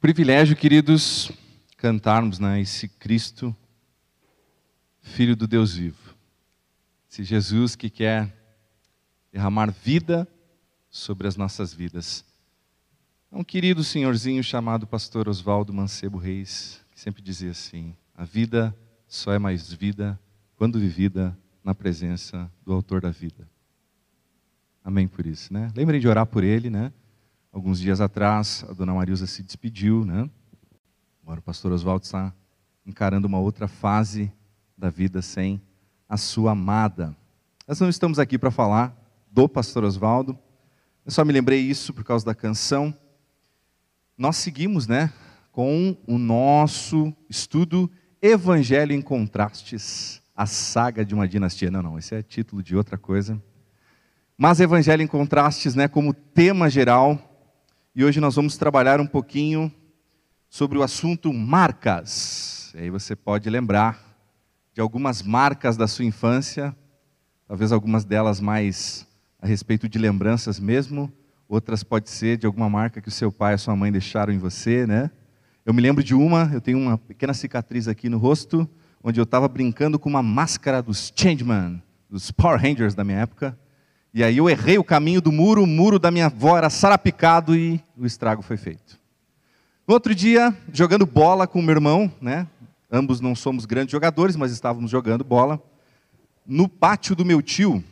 Privilégio, queridos, cantarmos né, esse Cristo, Filho do Deus vivo. Esse Jesus que quer derramar vida sobre as nossas vidas. É um querido senhorzinho chamado pastor Oswaldo Mancebo Reis, que sempre dizia assim: a vida só é mais vida quando vivida na presença do autor da vida. Amém por isso, né? Lembrem de orar por ele, né? Alguns dias atrás, a dona Marilza se despediu, né? Agora o pastor Oswaldo está encarando uma outra fase da vida sem a sua amada. Nós não estamos aqui para falar do pastor Oswaldo, eu só me lembrei isso por causa da canção. Nós seguimos, né, com o nosso estudo Evangelho em Contrastes, a saga de uma dinastia. Não, não, esse é título de outra coisa. Mas Evangelho em Contrastes, né, como tema geral, e hoje nós vamos trabalhar um pouquinho sobre o assunto marcas. E aí você pode lembrar de algumas marcas da sua infância, talvez algumas delas mais a respeito de lembranças mesmo, outras pode ser de alguma marca que o seu pai e a sua mãe deixaram em você, né? Eu me lembro de uma, eu tenho uma pequena cicatriz aqui no rosto, onde eu estava brincando com uma máscara dos Changeman, dos Power Rangers da minha época. E aí eu errei o caminho do muro, o muro da minha avó era sarapicado e o estrago foi feito. No outro dia, jogando bola com meu irmão, né? Ambos não somos grandes jogadores, mas estávamos jogando bola. No pátio do meu tio.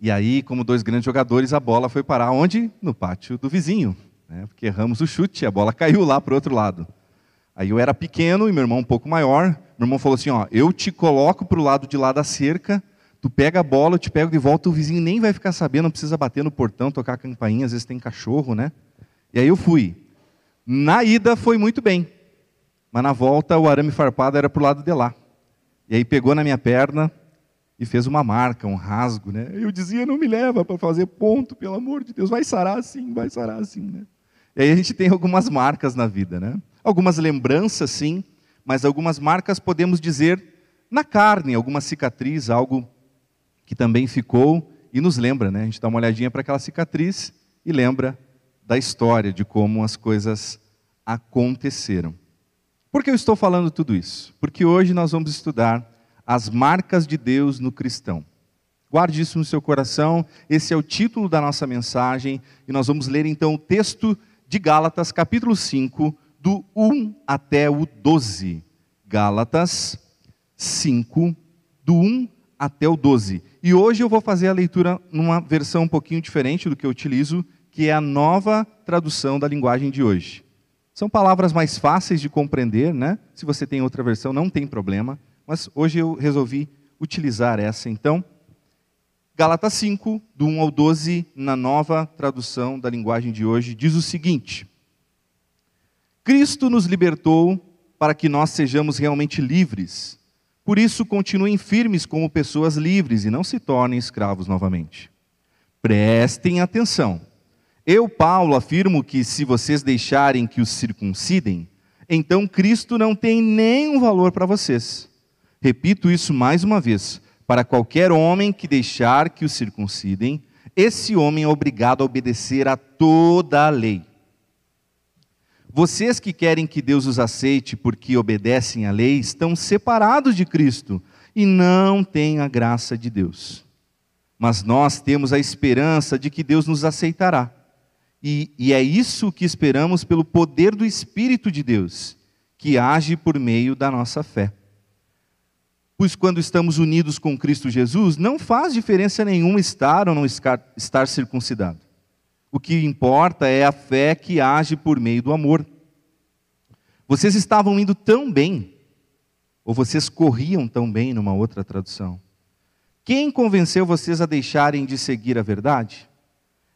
E aí, como dois grandes jogadores, a bola foi parar onde? No pátio do vizinho. Né? Porque erramos o chute, a bola caiu lá para o outro lado. Aí eu era pequeno e meu irmão um pouco maior. Meu irmão falou assim: ó, eu te coloco para o lado de lá da cerca Tu pega a bola, eu te pego de volta, o vizinho nem vai ficar sabendo, não precisa bater no portão, tocar a campainha, às vezes tem cachorro, né? E aí eu fui. Na ida foi muito bem, mas na volta o arame farpado era para o lado de lá. E aí pegou na minha perna e fez uma marca, um rasgo, né? Eu dizia, não me leva para fazer ponto, pelo amor de Deus, vai sarar assim, vai sarar assim, né? E aí a gente tem algumas marcas na vida, né? Algumas lembranças, sim, mas algumas marcas podemos dizer na carne, alguma cicatriz, algo que também ficou e nos lembra, né? A gente dá uma olhadinha para aquela cicatriz e lembra da história, de como as coisas aconteceram. Por que eu estou falando tudo isso? Porque hoje nós vamos estudar as marcas de Deus no cristão. Guarde isso no seu coração, esse é o título da nossa mensagem, e nós vamos ler então o texto de Gálatas, capítulo 5, do 1 até o 12. Gálatas 5, do 1 até o 12. E hoje eu vou fazer a leitura numa versão um pouquinho diferente do que eu utilizo, que é a nova tradução da linguagem de hoje. São palavras mais fáceis de compreender, né? Se você tem outra versão, não tem problema, mas hoje eu resolvi utilizar essa. Então, Gálatas 5, do 1 ao 12, na nova tradução da linguagem de hoje, diz o seguinte: Cristo nos libertou para que nós sejamos realmente livres. Por isso, continuem firmes como pessoas livres e não se tornem escravos novamente. Prestem atenção. Eu, Paulo, afirmo que se vocês deixarem que os circuncidem, então Cristo não tem nenhum valor para vocês. Repito isso mais uma vez: para qualquer homem que deixar que os circuncidem, esse homem é obrigado a obedecer a toda a lei. Vocês que querem que Deus os aceite porque obedecem à lei, estão separados de Cristo e não têm a graça de Deus. Mas nós temos a esperança de que Deus nos aceitará. E, e é isso que esperamos pelo poder do Espírito de Deus, que age por meio da nossa fé. Pois quando estamos unidos com Cristo Jesus, não faz diferença nenhuma estar ou não estar circuncidado. O que importa é a fé que age por meio do amor. Vocês estavam indo tão bem, ou vocês corriam tão bem, numa outra tradução. Quem convenceu vocês a deixarem de seguir a verdade?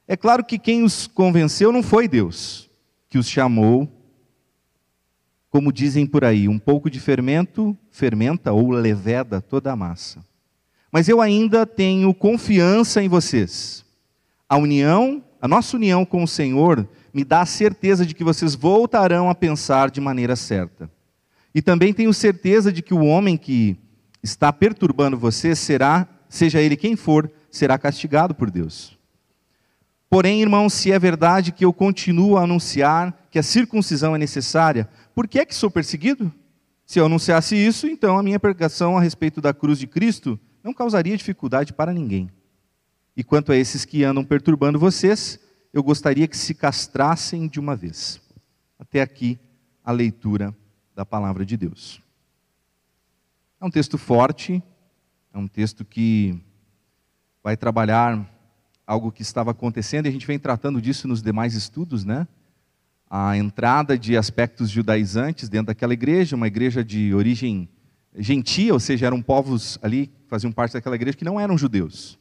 É claro que quem os convenceu não foi Deus, que os chamou, como dizem por aí, um pouco de fermento fermenta ou leveda toda a massa. Mas eu ainda tenho confiança em vocês. A união a nossa união com o Senhor me dá a certeza de que vocês voltarão a pensar de maneira certa. E também tenho certeza de que o homem que está perturbando vocês será, seja ele quem for, será castigado por Deus. Porém, irmãos, se é verdade que eu continuo a anunciar que a circuncisão é necessária, por que é que sou perseguido? Se eu anunciasse isso, então a minha pregação a respeito da cruz de Cristo não causaria dificuldade para ninguém. E quanto a esses que andam perturbando vocês, eu gostaria que se castrassem de uma vez. Até aqui a leitura da palavra de Deus. É um texto forte, é um texto que vai trabalhar algo que estava acontecendo e a gente vem tratando disso nos demais estudos, né? A entrada de aspectos judaizantes dentro daquela igreja, uma igreja de origem gentia, ou seja, eram povos ali que faziam parte daquela igreja que não eram judeus.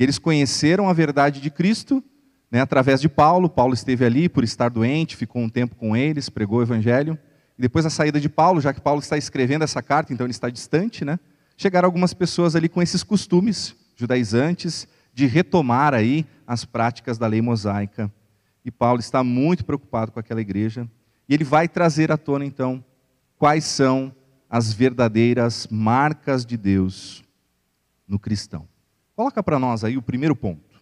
E eles conheceram a verdade de Cristo né, através de Paulo. Paulo esteve ali por estar doente, ficou um tempo com eles, pregou o evangelho. E depois da saída de Paulo, já que Paulo está escrevendo essa carta, então ele está distante, né? Chegaram algumas pessoas ali com esses costumes judaizantes de retomar aí as práticas da lei mosaica. E Paulo está muito preocupado com aquela igreja. E ele vai trazer à tona, então, quais são as verdadeiras marcas de Deus no cristão. Coloca para nós aí o primeiro ponto.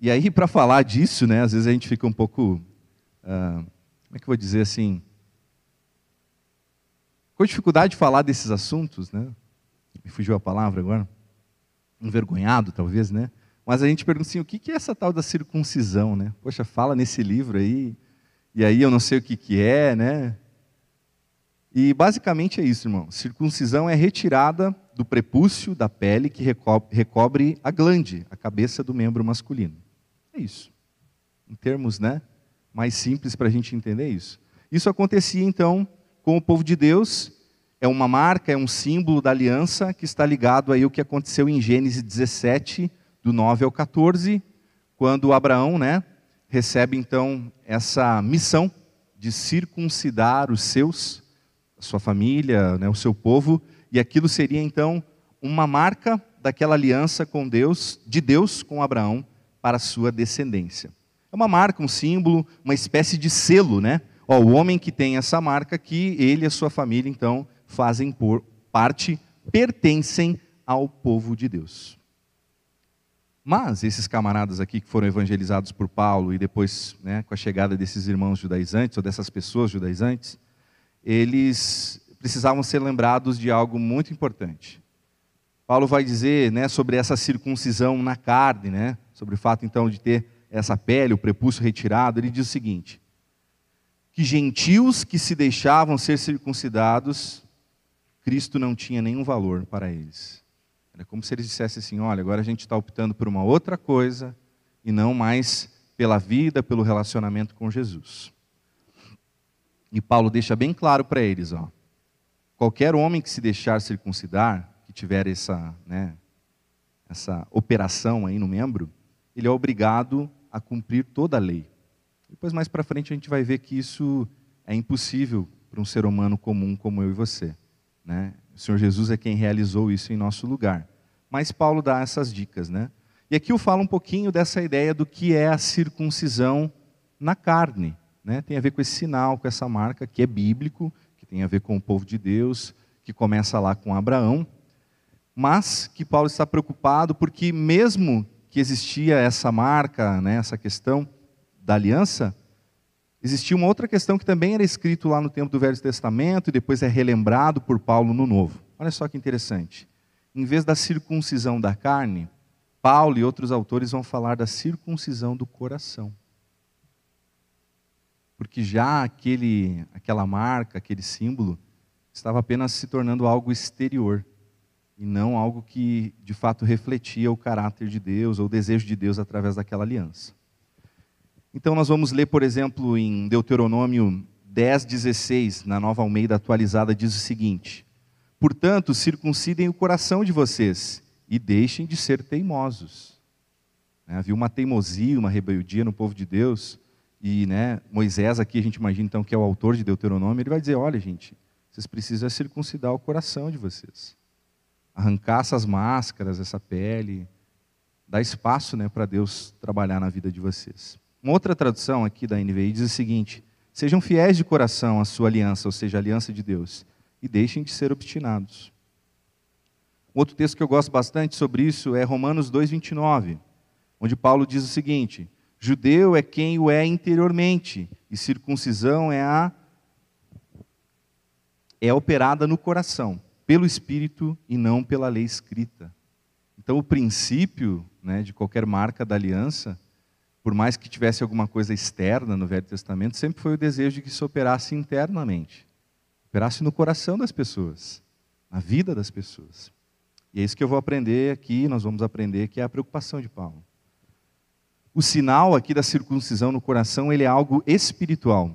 E aí, para falar disso, né, às vezes a gente fica um pouco, uh, como é que eu vou dizer assim, com dificuldade de falar desses assuntos, né? Me fugiu a palavra agora. Envergonhado, talvez, né? Mas a gente pergunta assim, o que é essa tal da circuncisão, né? Poxa, fala nesse livro aí, e aí eu não sei o que, que é, né? E basicamente é isso, irmão. Circuncisão é retirada do prepúcio da pele que recobre a glande, a cabeça do membro masculino. É isso. Em termos né, mais simples para a gente entender isso. Isso acontecia então com o povo de Deus, é uma marca, é um símbolo da aliança que está ligado aí ao que aconteceu em Gênesis 17, do 9 ao 14, quando Abraão né, recebe então essa missão de circuncidar os seus, sua família, né, o seu povo, e aquilo seria então uma marca daquela aliança com Deus, de Deus com Abraão, para a sua descendência. É uma marca, um símbolo, uma espécie de selo, né? Ó, o homem que tem essa marca aqui, ele e a sua família, então, fazem por parte, pertencem ao povo de Deus. Mas esses camaradas aqui que foram evangelizados por Paulo e depois, né, com a chegada desses irmãos judaizantes, ou dessas pessoas judaizantes, eles precisavam ser lembrados de algo muito importante. Paulo vai dizer né, sobre essa circuncisão na carne, né, sobre o fato então de ter essa pele, o prepúcio retirado, ele diz o seguinte: que gentios que se deixavam ser circuncidados, Cristo não tinha nenhum valor para eles. Era como se eles dissessem assim: olha, agora a gente está optando por uma outra coisa e não mais pela vida, pelo relacionamento com Jesus. E Paulo deixa bem claro para eles: ó, qualquer homem que se deixar circuncidar, que tiver essa, né, essa operação aí no membro, ele é obrigado a cumprir toda a lei. Depois, mais para frente, a gente vai ver que isso é impossível para um ser humano comum como eu e você. Né? O Senhor Jesus é quem realizou isso em nosso lugar. Mas Paulo dá essas dicas. Né? E aqui eu falo um pouquinho dessa ideia do que é a circuncisão na carne. Né? Tem a ver com esse sinal, com essa marca que é bíblico, que tem a ver com o povo de Deus, que começa lá com Abraão, mas que Paulo está preocupado porque, mesmo que existia essa marca, né, essa questão da aliança, existia uma outra questão que também era escrito lá no tempo do Velho Testamento e depois é relembrado por Paulo no Novo. Olha só que interessante. Em vez da circuncisão da carne, Paulo e outros autores vão falar da circuncisão do coração. Porque já aquele, aquela marca, aquele símbolo, estava apenas se tornando algo exterior e não algo que de fato refletia o caráter de Deus ou o desejo de Deus através daquela aliança. Então nós vamos ler, por exemplo, em Deuteronômio 10, 16, na nova Almeida atualizada, diz o seguinte: Portanto, circuncidem o coração de vocês e deixem de ser teimosos. Né, havia uma teimosia, uma rebeldia no povo de Deus, e né, Moisés, aqui a gente imagina então que é o autor de Deuteronômio, ele vai dizer: olha, gente, vocês precisam circuncidar o coração de vocês arrancar essas máscaras, essa pele, dar espaço né, para Deus trabalhar na vida de vocês. Uma outra tradução aqui da NVI diz o seguinte: sejam fiéis de coração à sua aliança, ou seja, aliança de Deus, e deixem de ser obstinados. Um outro texto que eu gosto bastante sobre isso é Romanos 2,29, onde Paulo diz o seguinte: Judeu é quem o é interiormente, E circuncisão é a é operada no coração, pelo espírito e não pela lei escrita. Então o princípio, né, de qualquer marca da aliança, por mais que tivesse alguma coisa externa no Velho Testamento, sempre foi o desejo de que isso operasse internamente, operasse no coração das pessoas, na vida das pessoas. E é isso que eu vou aprender aqui, nós vamos aprender, que é a preocupação de Paulo. O sinal aqui da circuncisão no coração, ele é algo espiritual.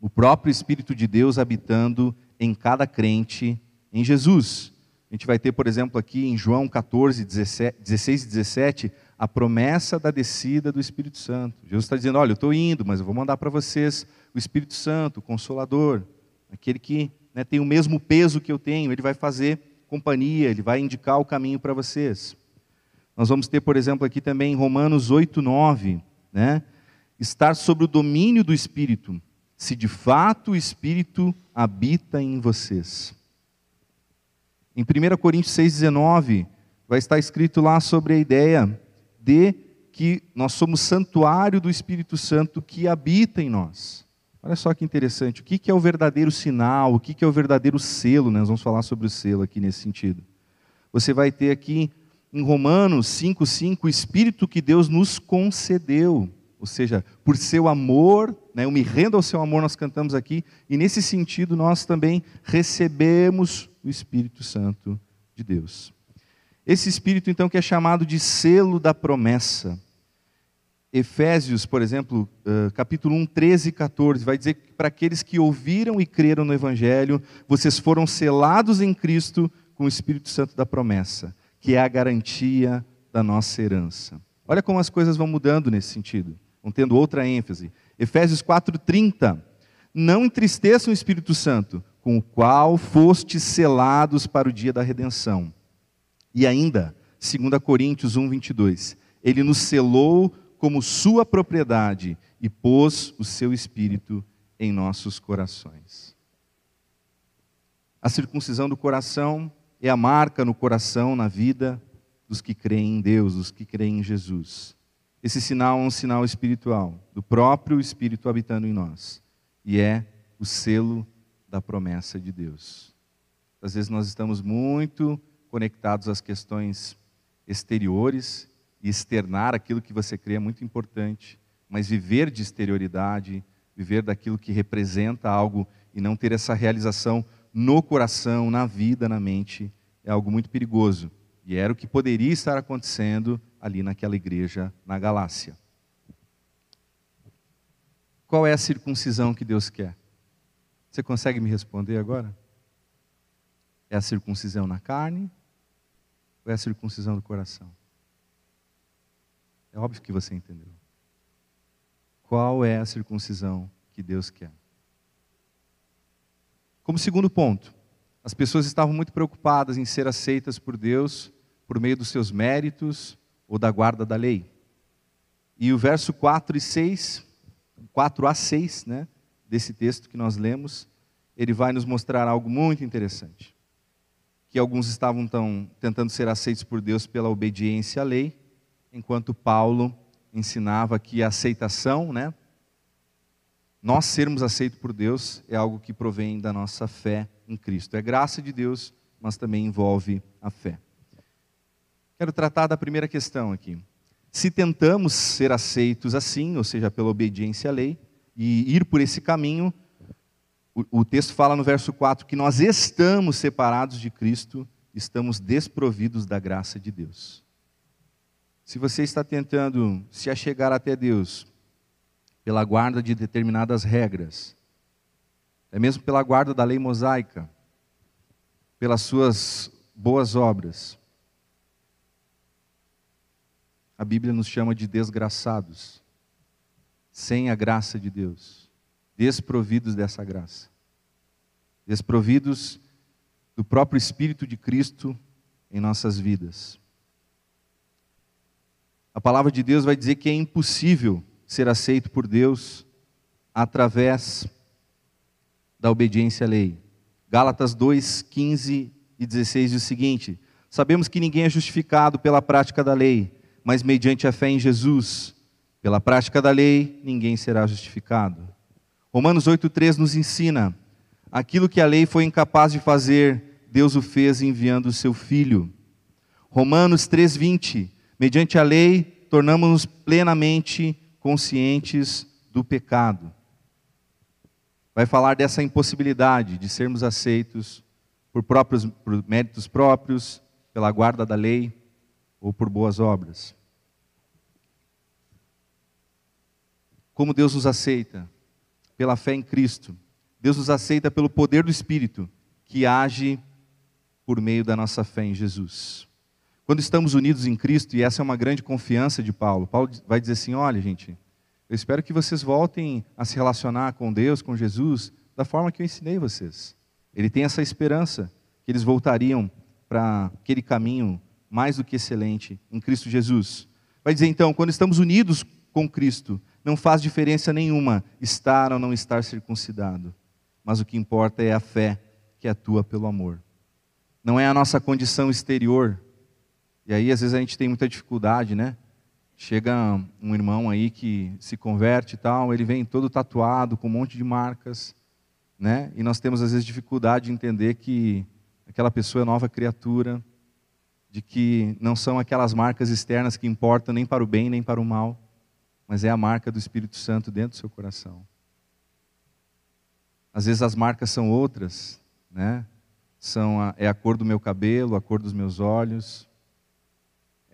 O próprio Espírito de Deus habitando em cada crente em Jesus. A gente vai ter, por exemplo, aqui em João 14, 16 e 17, a promessa da descida do Espírito Santo. Jesus está dizendo: Olha, eu estou indo, mas eu vou mandar para vocês o Espírito Santo, o Consolador, aquele que né, tem o mesmo peso que eu tenho, ele vai fazer companhia, ele vai indicar o caminho para vocês. Nós vamos ter, por exemplo, aqui também em Romanos 8, 9, né? Estar sob o domínio do Espírito, se de fato o Espírito habita em vocês. Em 1 Coríntios 6,19, vai estar escrito lá sobre a ideia de que nós somos santuário do Espírito Santo que habita em nós. Olha só que interessante, o que é o verdadeiro sinal, o que é o verdadeiro selo, né? nós vamos falar sobre o selo aqui nesse sentido. Você vai ter aqui em Romanos 5,5 o Espírito que Deus nos concedeu, ou seja, por seu amor, né, eu me rendo ao seu amor, nós cantamos aqui, e nesse sentido nós também recebemos o Espírito Santo de Deus. Esse Espírito, então, que é chamado de selo da promessa. Efésios, por exemplo, capítulo 1, 13 e 14, vai dizer que para aqueles que ouviram e creram no Evangelho, vocês foram selados em Cristo com o Espírito Santo da promessa, que é a garantia da nossa herança. Olha como as coisas vão mudando nesse sentido, vão tendo outra ênfase. Efésios 4,30. Não entristeçam o Espírito Santo, com o qual fostes selados para o dia da redenção. E ainda, 2 Coríntios 1, 22. Ele nos selou como sua propriedade e pôs o seu espírito em nossos corações. A circuncisão do coração é a marca no coração, na vida dos que creem em Deus, dos que creem em Jesus. Esse sinal é um sinal espiritual, do próprio Espírito habitando em nós, e é o selo da promessa de Deus. Às vezes nós estamos muito conectados às questões exteriores e externar aquilo que você crê é muito importante, mas viver de exterioridade, viver daquilo que representa algo e não ter essa realização no coração, na vida, na mente, é algo muito perigoso. E era o que poderia estar acontecendo ali naquela igreja na Galácia. Qual é a circuncisão que Deus quer? Você consegue me responder agora? É a circuncisão na carne ou é a circuncisão do coração? É óbvio que você entendeu. Qual é a circuncisão que Deus quer? Como segundo ponto, as pessoas estavam muito preocupadas em ser aceitas por Deus por meio dos seus méritos ou da guarda da lei. E o verso 4 e 6, 4 a 6, né, desse texto que nós lemos, ele vai nos mostrar algo muito interessante. Que alguns estavam tão, tentando ser aceitos por Deus pela obediência à lei, enquanto Paulo ensinava que a aceitação, né, nós sermos aceitos por Deus é algo que provém da nossa fé em Cristo. É graça de Deus, mas também envolve a fé. Quero tratar da primeira questão aqui. Se tentamos ser aceitos assim, ou seja, pela obediência à lei, e ir por esse caminho, o, o texto fala no verso 4 que nós estamos separados de Cristo, estamos desprovidos da graça de Deus. Se você está tentando se achegar até Deus pela guarda de determinadas regras, é mesmo pela guarda da lei mosaica, pelas suas boas obras, a Bíblia nos chama de desgraçados, sem a graça de Deus, desprovidos dessa graça, desprovidos do próprio Espírito de Cristo em nossas vidas. A palavra de Deus vai dizer que é impossível ser aceito por Deus através da obediência à lei. Gálatas 2, 15 e 16 diz o seguinte: Sabemos que ninguém é justificado pela prática da lei, mas mediante a fé em Jesus. Pela prática da lei, ninguém será justificado. Romanos 8,3 nos ensina: aquilo que a lei foi incapaz de fazer, Deus o fez enviando o seu Filho. Romanos 3,20: mediante a lei, tornamos-nos plenamente conscientes do pecado. Vai falar dessa impossibilidade de sermos aceitos por, próprios, por méritos próprios, pela guarda da lei ou por boas obras. Como Deus nos aceita? Pela fé em Cristo. Deus nos aceita pelo poder do Espírito que age por meio da nossa fé em Jesus. Quando estamos unidos em Cristo, e essa é uma grande confiança de Paulo, Paulo vai dizer assim: olha, gente, eu espero que vocês voltem a se relacionar com Deus, com Jesus, da forma que eu ensinei vocês. Ele tem essa esperança que eles voltariam para aquele caminho mais do que excelente em Cristo Jesus. Vai dizer então, quando estamos unidos com Cristo, não faz diferença nenhuma estar ou não estar circuncidado, mas o que importa é a fé que atua pelo amor. Não é a nossa condição exterior. E aí às vezes a gente tem muita dificuldade, né? Chega um irmão aí que se converte e tal, ele vem todo tatuado, com um monte de marcas, né? E nós temos às vezes dificuldade de entender que aquela pessoa é nova criatura, de que não são aquelas marcas externas que importam nem para o bem nem para o mal, mas é a marca do Espírito Santo dentro do seu coração. Às vezes as marcas são outras, né? São a, é a cor do meu cabelo, a cor dos meus olhos,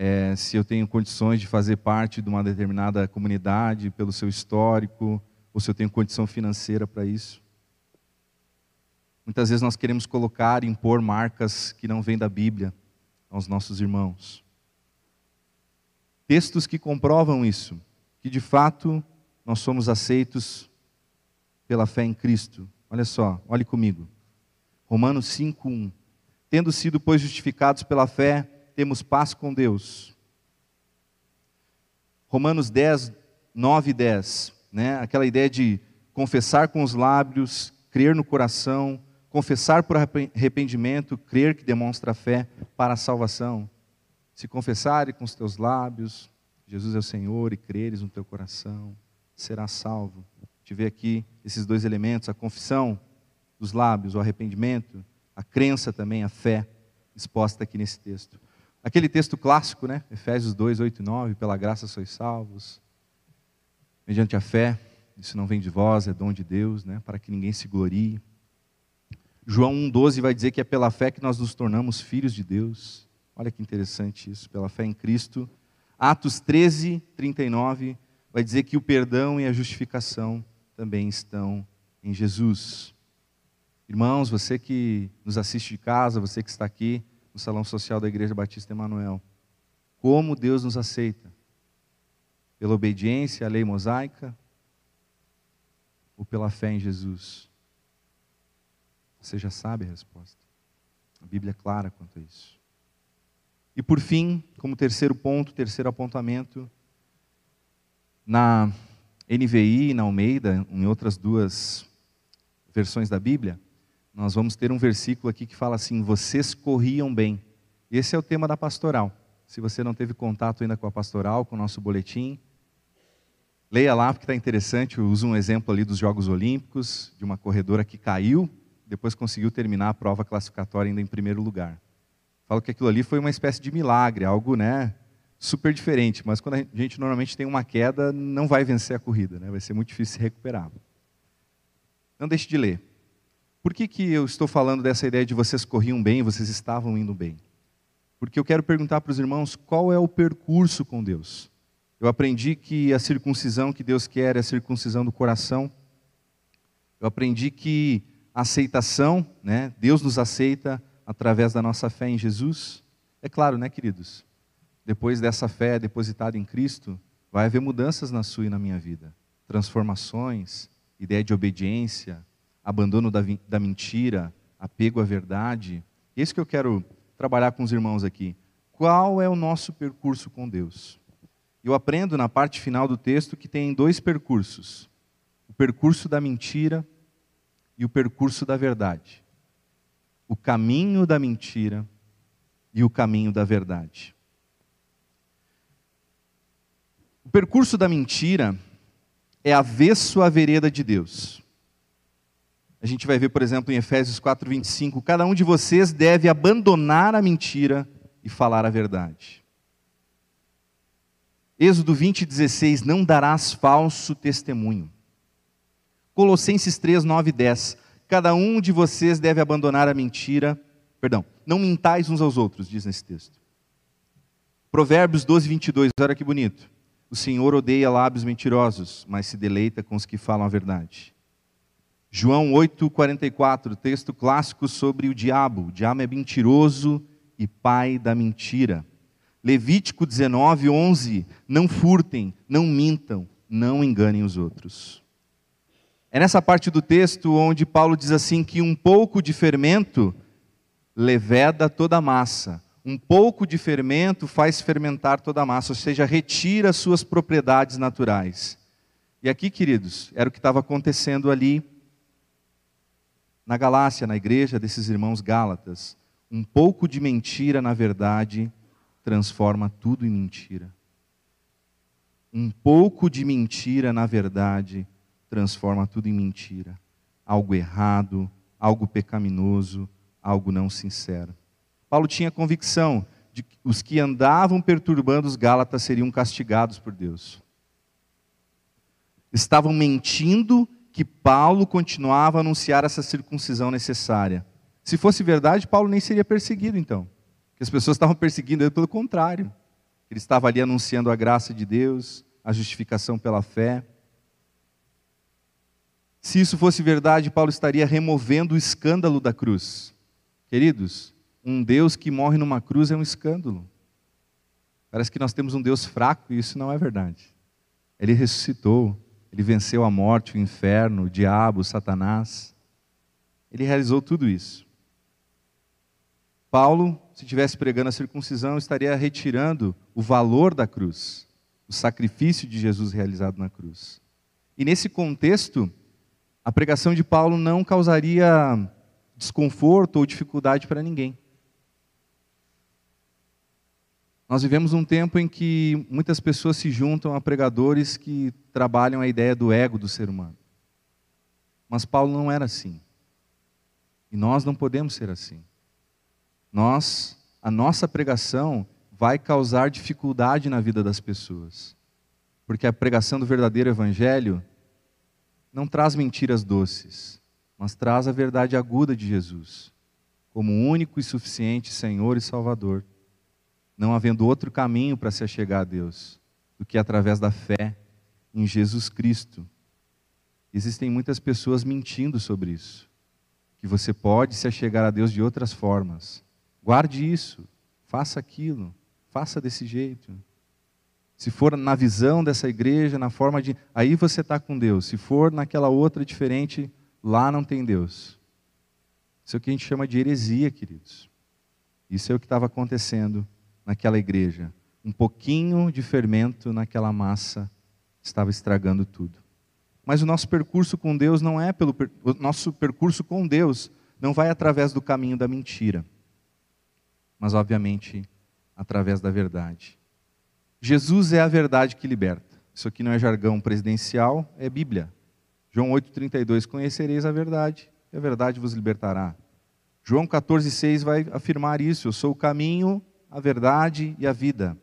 é, se eu tenho condições de fazer parte de uma determinada comunidade pelo seu histórico, ou se eu tenho condição financeira para isso. Muitas vezes nós queremos colocar, impor marcas que não vêm da Bíblia aos nossos irmãos. Textos que comprovam isso, que de fato nós somos aceitos pela fé em Cristo. Olha só, olhe comigo. Romanos 5:1. Tendo sido pois justificados pela fé, temos paz com Deus. Romanos 10, 9 e 10, né? Aquela ideia de confessar com os lábios, crer no coração, confessar por arrependimento, crer que demonstra fé para a salvação. Se confessares com os teus lábios, Jesus é o Senhor, e creres no teu coração, será salvo. Te vê aqui esses dois elementos, a confissão dos lábios, o arrependimento, a crença também, a fé, exposta aqui nesse texto. Aquele texto clássico, né? Efésios 2, 8 e 9, pela graça sois salvos, mediante a fé, isso não vem de vós, é dom de Deus, né? Para que ninguém se glorie. João 1,12 vai dizer que é pela fé que nós nos tornamos filhos de Deus. Olha que interessante isso, pela fé em Cristo. Atos 13, 39 vai dizer que o perdão e a justificação também estão em Jesus. Irmãos, você que nos assiste de casa, você que está aqui no Salão Social da Igreja Batista Emanuel, como Deus nos aceita? Pela obediência à lei mosaica ou pela fé em Jesus? Você já sabe a resposta. A Bíblia é clara quanto a isso. E por fim, como terceiro ponto, terceiro apontamento, na NVI e na Almeida, em outras duas versões da Bíblia, nós vamos ter um versículo aqui que fala assim: vocês corriam bem. Esse é o tema da pastoral. Se você não teve contato ainda com a pastoral, com o nosso boletim, leia lá porque está interessante. Eu uso um exemplo ali dos Jogos Olímpicos, de uma corredora que caiu depois conseguiu terminar a prova classificatória ainda em primeiro lugar. Falo que aquilo ali foi uma espécie de milagre, algo né, super diferente, mas quando a gente normalmente tem uma queda, não vai vencer a corrida, né, vai ser muito difícil se recuperar. Não deixe de ler. Por que, que eu estou falando dessa ideia de vocês corriam bem, vocês estavam indo bem? Porque eu quero perguntar para os irmãos qual é o percurso com Deus. Eu aprendi que a circuncisão que Deus quer é a circuncisão do coração. Eu aprendi que aceitação, né? Deus nos aceita através da nossa fé em Jesus. É claro, né, queridos? Depois dessa fé depositada em Cristo, vai haver mudanças na sua e na minha vida. Transformações, ideia de obediência, abandono da, da mentira, apego à verdade. É isso que eu quero trabalhar com os irmãos aqui. Qual é o nosso percurso com Deus? Eu aprendo na parte final do texto que tem dois percursos: o percurso da mentira e o percurso da verdade. O caminho da mentira e o caminho da verdade. O percurso da mentira é avesso à vereda de Deus. A gente vai ver, por exemplo, em Efésios 4:25, cada um de vocês deve abandonar a mentira e falar a verdade. Êxodo 20:16, não darás falso testemunho. Colossenses 3, 9 e 10, cada um de vocês deve abandonar a mentira, perdão, não mintais uns aos outros, diz nesse texto. Provérbios 12, 22, olha que bonito. O Senhor odeia lábios mentirosos, mas se deleita com os que falam a verdade. João 8,44, texto clássico sobre o diabo. O diabo é mentiroso e pai da mentira. Levítico 19, 11. Não furtem, não mintam, não enganem os outros. É nessa parte do texto onde Paulo diz assim: que um pouco de fermento leveda toda a massa. Um pouco de fermento faz fermentar toda a massa, ou seja, retira as suas propriedades naturais. E aqui, queridos, era o que estava acontecendo ali na Galácia, na igreja desses irmãos Gálatas, um pouco de mentira, na verdade, transforma tudo em mentira. Um pouco de mentira, na verdade, transforma tudo em mentira. Algo errado, algo pecaminoso, algo não sincero. Paulo tinha convicção de que os que andavam perturbando os Gálatas seriam castigados por Deus. Estavam mentindo que Paulo continuava a anunciar essa circuncisão necessária. Se fosse verdade, Paulo nem seria perseguido então. Porque as pessoas estavam perseguindo ele pelo contrário. Ele estava ali anunciando a graça de Deus, a justificação pela fé. Se isso fosse verdade, Paulo estaria removendo o escândalo da cruz. Queridos, um Deus que morre numa cruz é um escândalo. Parece que nós temos um Deus fraco e isso não é verdade. Ele ressuscitou, ele venceu a morte, o inferno, o diabo, Satanás. Ele realizou tudo isso. Paulo, se estivesse pregando a circuncisão, estaria retirando o valor da cruz, o sacrifício de Jesus realizado na cruz. E nesse contexto, a pregação de Paulo não causaria desconforto ou dificuldade para ninguém. Nós vivemos um tempo em que muitas pessoas se juntam a pregadores que trabalham a ideia do ego do ser humano. Mas Paulo não era assim. E nós não podemos ser assim. Nós, a nossa pregação vai causar dificuldade na vida das pessoas. Porque a pregação do verdadeiro evangelho não traz mentiras doces, mas traz a verdade aguda de Jesus, como único e suficiente Senhor e Salvador não havendo outro caminho para se achegar a Deus do que através da fé em Jesus Cristo. Existem muitas pessoas mentindo sobre isso, que você pode se achegar a Deus de outras formas. Guarde isso, faça aquilo, faça desse jeito. Se for na visão dessa igreja, na forma de. Aí você está com Deus. Se for naquela outra diferente, lá não tem Deus. Isso é o que a gente chama de heresia, queridos. Isso é o que estava acontecendo naquela igreja. Um pouquinho de fermento naquela massa estava estragando tudo. Mas o nosso percurso com Deus não é pelo o nosso percurso com Deus não vai através do caminho da mentira, mas obviamente através da verdade. Jesus é a verdade que liberta. Isso aqui não é jargão presidencial, é Bíblia. João 8:32 Conhecereis a verdade, e a verdade vos libertará. João 14:6 vai afirmar isso, eu sou o caminho, a verdade e a vida.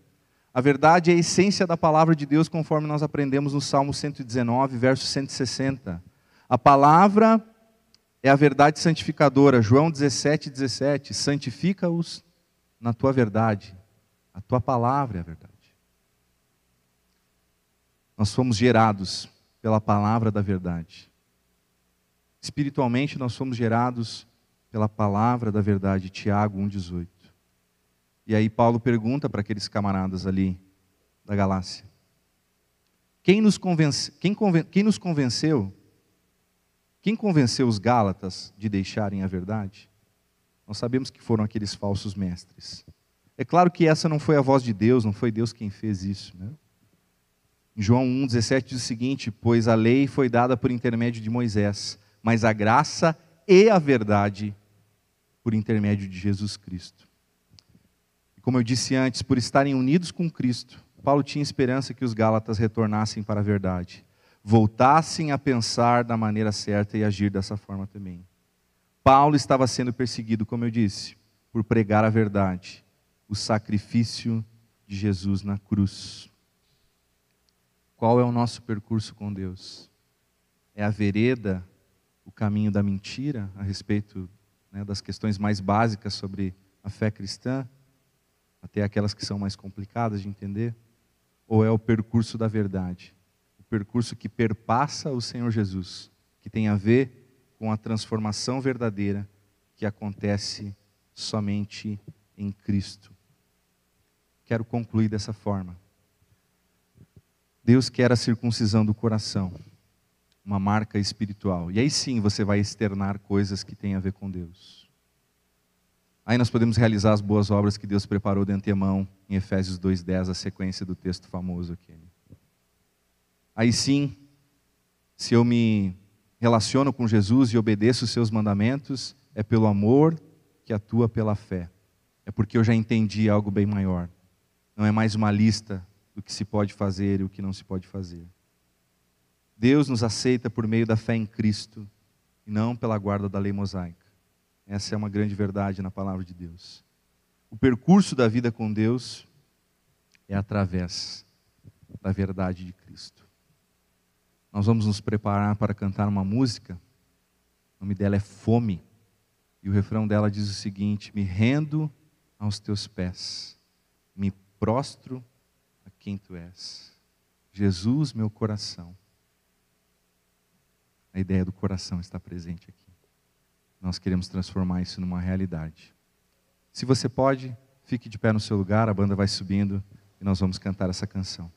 A verdade é a essência da palavra de Deus, conforme nós aprendemos no Salmo 119, verso 160. A palavra é a verdade santificadora. João 17, 17. Santifica-os na tua verdade. A tua palavra é a verdade. Nós fomos gerados pela palavra da verdade. Espiritualmente, nós fomos gerados pela palavra da verdade. Tiago 1,18. E aí Paulo pergunta para aqueles camaradas ali da Galácia: quem nos, convence, quem, conven, quem nos convenceu? Quem convenceu os Gálatas de deixarem a verdade? Nós sabemos que foram aqueles falsos mestres. É claro que essa não foi a voz de Deus, não foi Deus quem fez isso. Né? Em João 1,17 diz o seguinte: Pois a lei foi dada por intermédio de Moisés, mas a graça e a verdade por intermédio de Jesus Cristo como eu disse antes, por estarem unidos com Cristo, Paulo tinha esperança que os Gálatas retornassem para a verdade, voltassem a pensar da maneira certa e agir dessa forma também. Paulo estava sendo perseguido, como eu disse, por pregar a verdade, o sacrifício de Jesus na cruz. Qual é o nosso percurso com Deus? É a vereda, o caminho da mentira a respeito né, das questões mais básicas sobre a fé cristã, até aquelas que são mais complicadas de entender? Ou é o percurso da verdade? O percurso que perpassa o Senhor Jesus, que tem a ver com a transformação verdadeira que acontece somente em Cristo. Quero concluir dessa forma. Deus quer a circuncisão do coração, uma marca espiritual. E aí sim você vai externar coisas que têm a ver com Deus. Aí nós podemos realizar as boas obras que Deus preparou de antemão em Efésios 2:10, a sequência do texto famoso aquele. Aí sim, se eu me relaciono com Jesus e obedeço os seus mandamentos, é pelo amor que atua pela fé. É porque eu já entendi algo bem maior. Não é mais uma lista do que se pode fazer e o que não se pode fazer. Deus nos aceita por meio da fé em Cristo e não pela guarda da lei mosaica. Essa é uma grande verdade na palavra de Deus. O percurso da vida com Deus é através da verdade de Cristo. Nós vamos nos preparar para cantar uma música. O nome dela é Fome. E o refrão dela diz o seguinte: Me rendo aos teus pés, me prostro quem tu és. Jesus, meu coração. A ideia do coração está presente aqui. Nós queremos transformar isso numa realidade. Se você pode, fique de pé no seu lugar, a banda vai subindo e nós vamos cantar essa canção.